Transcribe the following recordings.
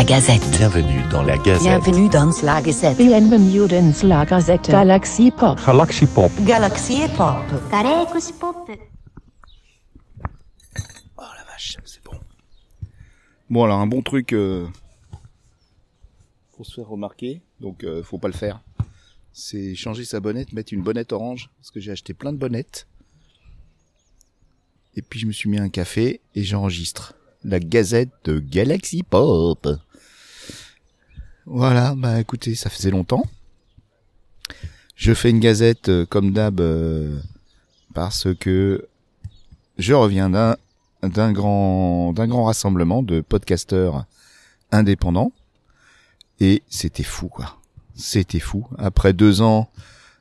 la Gazette. Bienvenue dans la Gazette. Bienvenue dans la Gazette. Bienvenue dans la Gazette. Galaxy Pop. Galaxy Pop. Galaxy Pop. Galaxy Pop. Oh la vache, c'est bon. Bon alors un bon truc euh, pour se faire remarquer, donc euh, faut pas le faire. C'est changer sa bonnette, mettre une bonnette orange, parce que j'ai acheté plein de bonnettes. Et puis je me suis mis un café et j'enregistre la gazette de Galaxy Pop. Voilà, bah écoutez, ça faisait longtemps. Je fais une gazette euh, comme d'hab euh, parce que je reviens d'un d'un grand d'un grand rassemblement de podcasteurs indépendants et c'était fou quoi. C'était fou. Après deux ans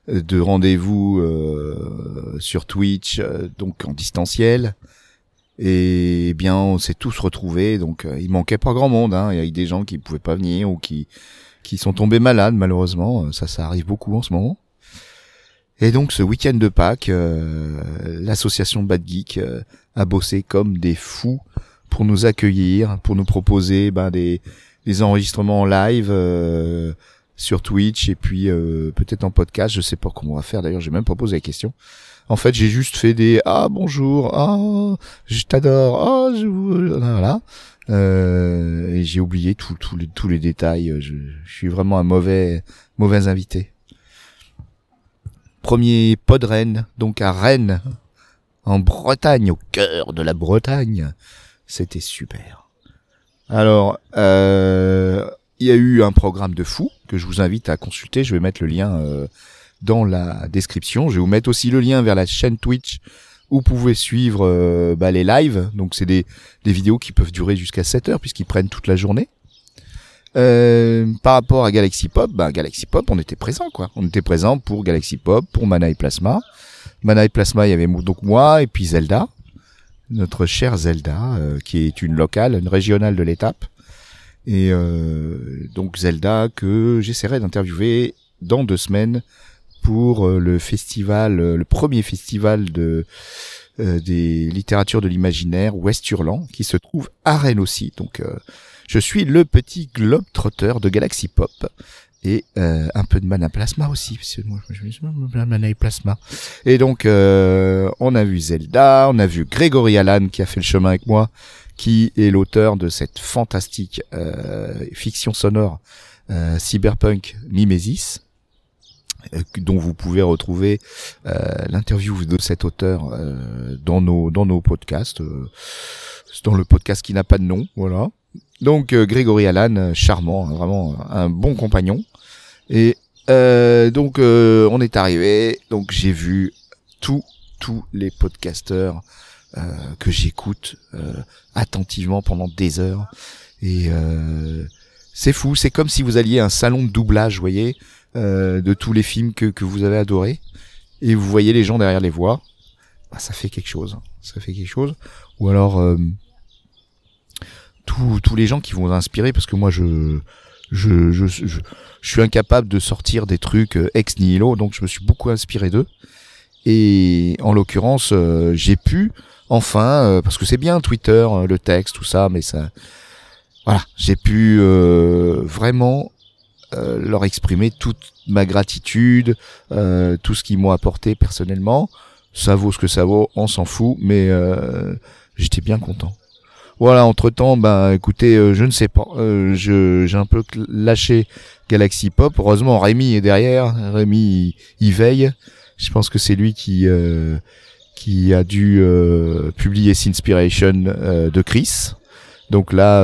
de rendez-vous euh, sur Twitch, donc en distanciel, et eh bien on s'est tous retrouvés. Donc euh, il manquait pas grand monde. Hein. Il y a eu des gens qui pouvaient pas venir ou qui qui sont tombés malades malheureusement. Euh, Ça, ça arrive beaucoup en ce moment. Et donc ce week-end de Pâques, euh, l'association Bad Geek a bossé comme des fous pour nous accueillir, pour nous proposer ben, des, des enregistrements en live euh, sur Twitch et puis euh, peut-être en podcast. Je sais pas comment on va faire. D'ailleurs, j'ai même pas posé la question. En fait, j'ai juste fait des ah bonjour, ah je t'adore, ah je voilà. Euh, et j'ai oublié tous tous les tous les détails. Je, je suis vraiment un mauvais mauvais invité. Premier pod Rennes, donc à Rennes, en Bretagne, au cœur de la Bretagne. C'était super. Alors, euh, il y a eu un programme de fou que je vous invite à consulter. Je vais mettre le lien euh, dans la description. Je vais vous mettre aussi le lien vers la chaîne Twitch où vous pouvez suivre euh, bah, les lives. Donc c'est des, vidéos qui peuvent durer jusqu'à 7 heures puisqu'ils prennent toute la journée. Euh, par rapport à Galaxy Pop, bah, Galaxy Pop, on était présent quoi. On était présent pour Galaxy Pop, pour Mana et Plasma. Mana et Plasma, il y avait donc moi et puis Zelda, notre chère Zelda, euh, qui est une locale, une régionale de l'étape. Et euh, donc Zelda que j'essaierai d'interviewer dans deux semaines pour euh, le festival, euh, le premier festival de euh, des littératures de l'imaginaire Ouest-Hurlan, qui se trouve à Rennes aussi. Donc euh, je suis le petit globe trotteur de Galaxy Pop et euh, un peu de mana plasma aussi parce que moi je suis mana et plasma et donc euh, on a vu Zelda on a vu Grégory Allan qui a fait le chemin avec moi qui est l'auteur de cette fantastique euh, fiction sonore euh, cyberpunk Mimesis euh, dont vous pouvez retrouver euh, l'interview de cet auteur euh, dans nos dans nos podcasts euh, dans le podcast qui n'a pas de nom voilà donc Grégory Allan, charmant, hein, vraiment un bon compagnon. Et donc on est arrivé, donc j'ai vu tous tous les podcasteurs que j'écoute euh, attentivement pendant des heures. Et euh, c'est fou, c'est comme si vous alliez à un salon de doublage, vous voyez, euh, de tous les films que, que vous avez adorés, et vous voyez les gens derrière les voix. Bah, ça fait quelque chose, ça fait quelque chose. Ou alors euh, tous tous les gens qui vont inspirer parce que moi je je, je, je, suis incapable de sortir des trucs euh, ex nihilo donc je me suis beaucoup inspiré d'eux et en l'occurrence euh, j'ai pu enfin euh, parce que c'est bien Twitter euh, le texte tout ça mais ça voilà j'ai pu vraiment leur exprimer toute ma gratitude tout ce qu'ils m'ont apporté personnellement ça vaut ce que ça vaut on s'en fout mais j'étais bien content voilà, entre temps, ben écoutez, je ne sais pas, j'ai un peu lâché Galaxy Pop. Heureusement, Rémi est derrière. Rémi, il veille. Je pense que c'est lui qui euh, a dû euh, publier Sinspiration euh, de Chris. Donc là,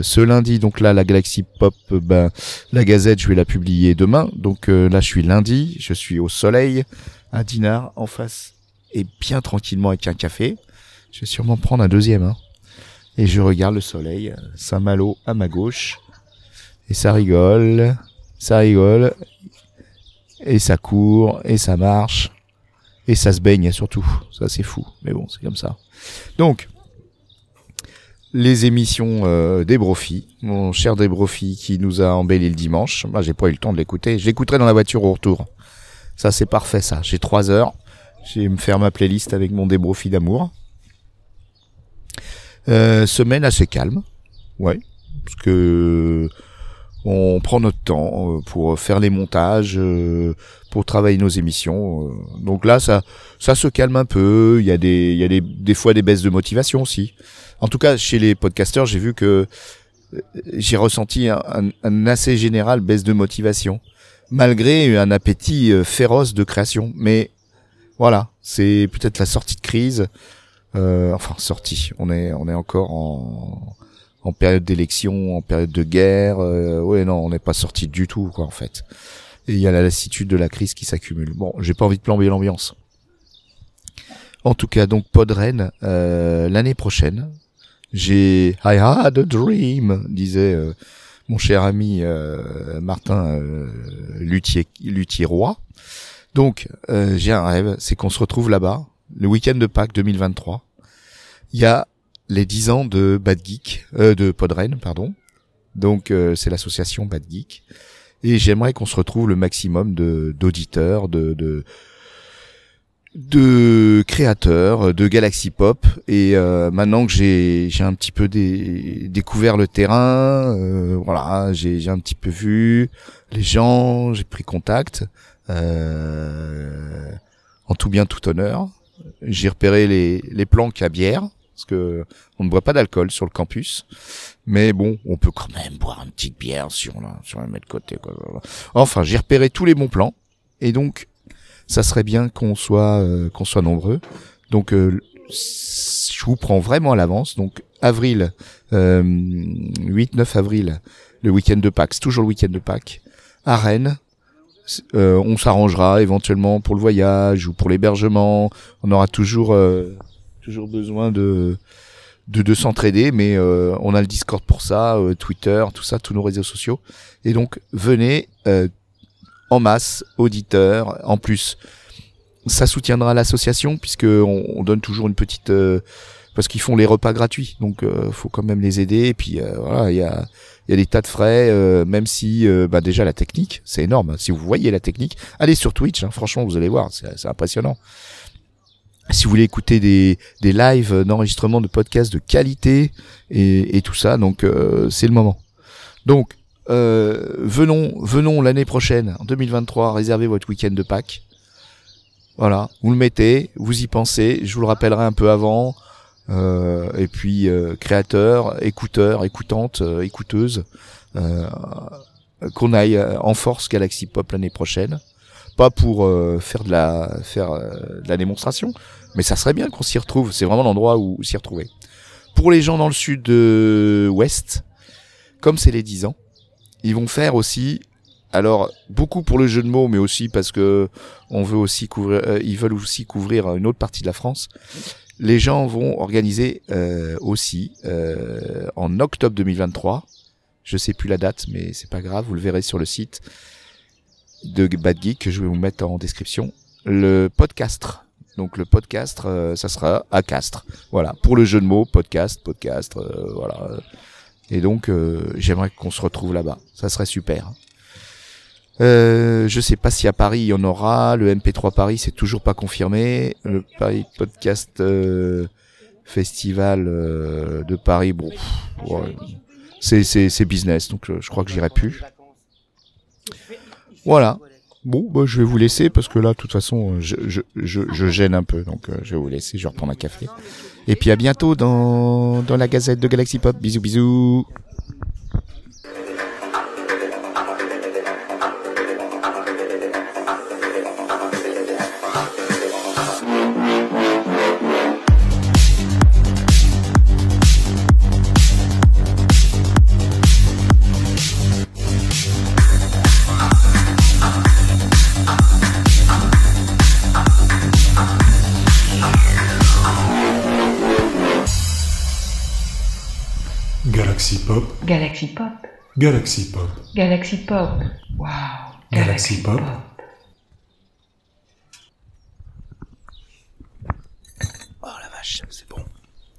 ce lundi, donc là, la Galaxy Pop, ben la Gazette, je vais la publier demain. Donc là, je suis lundi, je suis au soleil à Dinard en face et bien tranquillement avec un café. Je vais sûrement prendre un deuxième. Hein et je regarde le soleil, Saint-Malo à ma gauche, et ça rigole, ça rigole, et ça court, et ça marche, et ça se baigne surtout, ça c'est fou, mais bon, c'est comme ça. Donc, les émissions euh, des mon cher des qui nous a embelli le dimanche, moi j'ai pas eu le temps de l'écouter, je l'écouterai dans la voiture au retour. Ça c'est parfait ça, j'ai trois heures, je vais me faire ma playlist avec mon débrofi d'amour. Euh, semaine assez calme. Ouais. parce que on prend notre temps euh, pour faire les montages, euh, pour travailler nos émissions. euh. Donc là, ça, ça se calme un peu. Il y a des, il y a des, des fois des baisses de motivation aussi. En tout cas, chez les podcasteurs, j'ai vu que euh, j'ai ressenti un, assez général baisse de motivation, malgré un appétit euh, féroce de création. Mais voilà, c'est peut-être la sortie de crise. Euh, enfin, sortie. On est, on est encore en, en période d'élection, en période de guerre. Euh, ouais, non, on n'est pas sorti du tout, quoi, en fait. Et il y a la lassitude de la crise qui s'accumule. Bon, j'ai pas envie de plomber l'ambiance. En tout cas, donc Podren, euh, l'année prochaine, j'ai I had a dream, disait euh, mon cher ami euh, Martin euh, Luthier, Luthier-Roi. Donc, euh, j'ai un rêve, c'est qu'on se retrouve là-bas, le week-end de Pâques 2023. Il y a les 10 ans de Bad Geek, euh, de Podren, pardon. Donc, euh, c'est l'association Bad Geek. Et j'aimerais qu'on se retrouve le maximum de d'auditeurs, de, de de créateurs de Galaxy Pop et euh, maintenant que j'ai j'ai un petit peu dé- découvert le terrain euh, voilà j'ai j'ai un petit peu vu les gens j'ai pris contact euh, en tout bien tout honneur j'ai repéré les les planques à bière parce que on ne boit pas d'alcool sur le campus mais bon on peut quand même boire une petite bière si on la si on la met de côté enfin j'ai repéré tous les bons plans et donc ça serait bien qu'on soit euh, nombreux. Donc euh, je vous prends vraiment à l'avance. Donc avril, euh, 8-9 avril, le week-end de Pâques, toujours le week-end de Pâques, à Rennes. Euh, on s'arrangera éventuellement pour le voyage ou pour l'hébergement. On aura toujours euh, toujours besoin de de, de s'entraider, mais euh, on a le Discord pour ça, euh, Twitter, tout ça, tous nos réseaux sociaux. Et donc venez euh, en masse, auditeurs. En plus, ça soutiendra l'association puisque on, on donne toujours une petite euh, parce qu'ils font les repas gratuits, donc euh, faut quand même les aider. Et puis euh, voilà, il y a il y a des tas de frais, euh, même si euh, bah déjà la technique, c'est énorme. Si vous voyez la technique, allez sur Twitch. hein, franchement, vous allez voir, c'est impressionnant. Si vous voulez écouter des, des lives d'enregistrement de podcasts de qualité et, tout ça, donc euh, c'est le moment. Donc euh, venons, venons l'année prochaine, en 2023, réservez votre week-end de Pâques. Voilà, vous le mettez, vous y pensez. Je vous le rappellerai un peu avant. Euh, et puis créateur, écouteur, écoutante, écouteuse, qu'on aille en force Galaxy Pop l'année prochaine. Pas pour euh, faire de la faire euh, de la démonstration, mais ça serait bien qu'on s'y retrouve. C'est vraiment l'endroit où s'y retrouver. Pour les gens dans le sud ouest, comme c'est les 10 ans, ils vont faire aussi alors beaucoup pour le jeu de mots mais aussi parce que on veut aussi couvrir euh, ils veulent aussi couvrir une autre partie de la France les gens vont organiser aussi en octobre 2023 je sais plus la date mais c'est pas grave vous le verrez sur le site de Bad Geek que je vais vous mettre en description le podcast donc le podcast euh, ça sera à Castres voilà pour le jeu de mots podcast podcast euh, voilà et donc, euh, j'aimerais qu'on se retrouve là-bas. Ça serait super. Euh, je sais pas si à Paris il y en aura. Le MP3 Paris, c'est toujours pas confirmé. Le Paris Podcast euh, Festival euh, de Paris, bon, ouais, c'est business, donc euh, je crois que j'irai plus. Voilà. Bon, bah, je vais vous laisser parce que là, de toute façon, je gêne un peu, donc euh, je vais vous laisser. Je vais reprendre un café. Et puis à bientôt dans, dans la Gazette de Galaxy Pop. Bisous, bisous. Galaxy Pop, Galaxy Pop. Galaxy Pop, Galaxy Pop. Wow. Galaxy Pop. Oh la vache, c'est bon.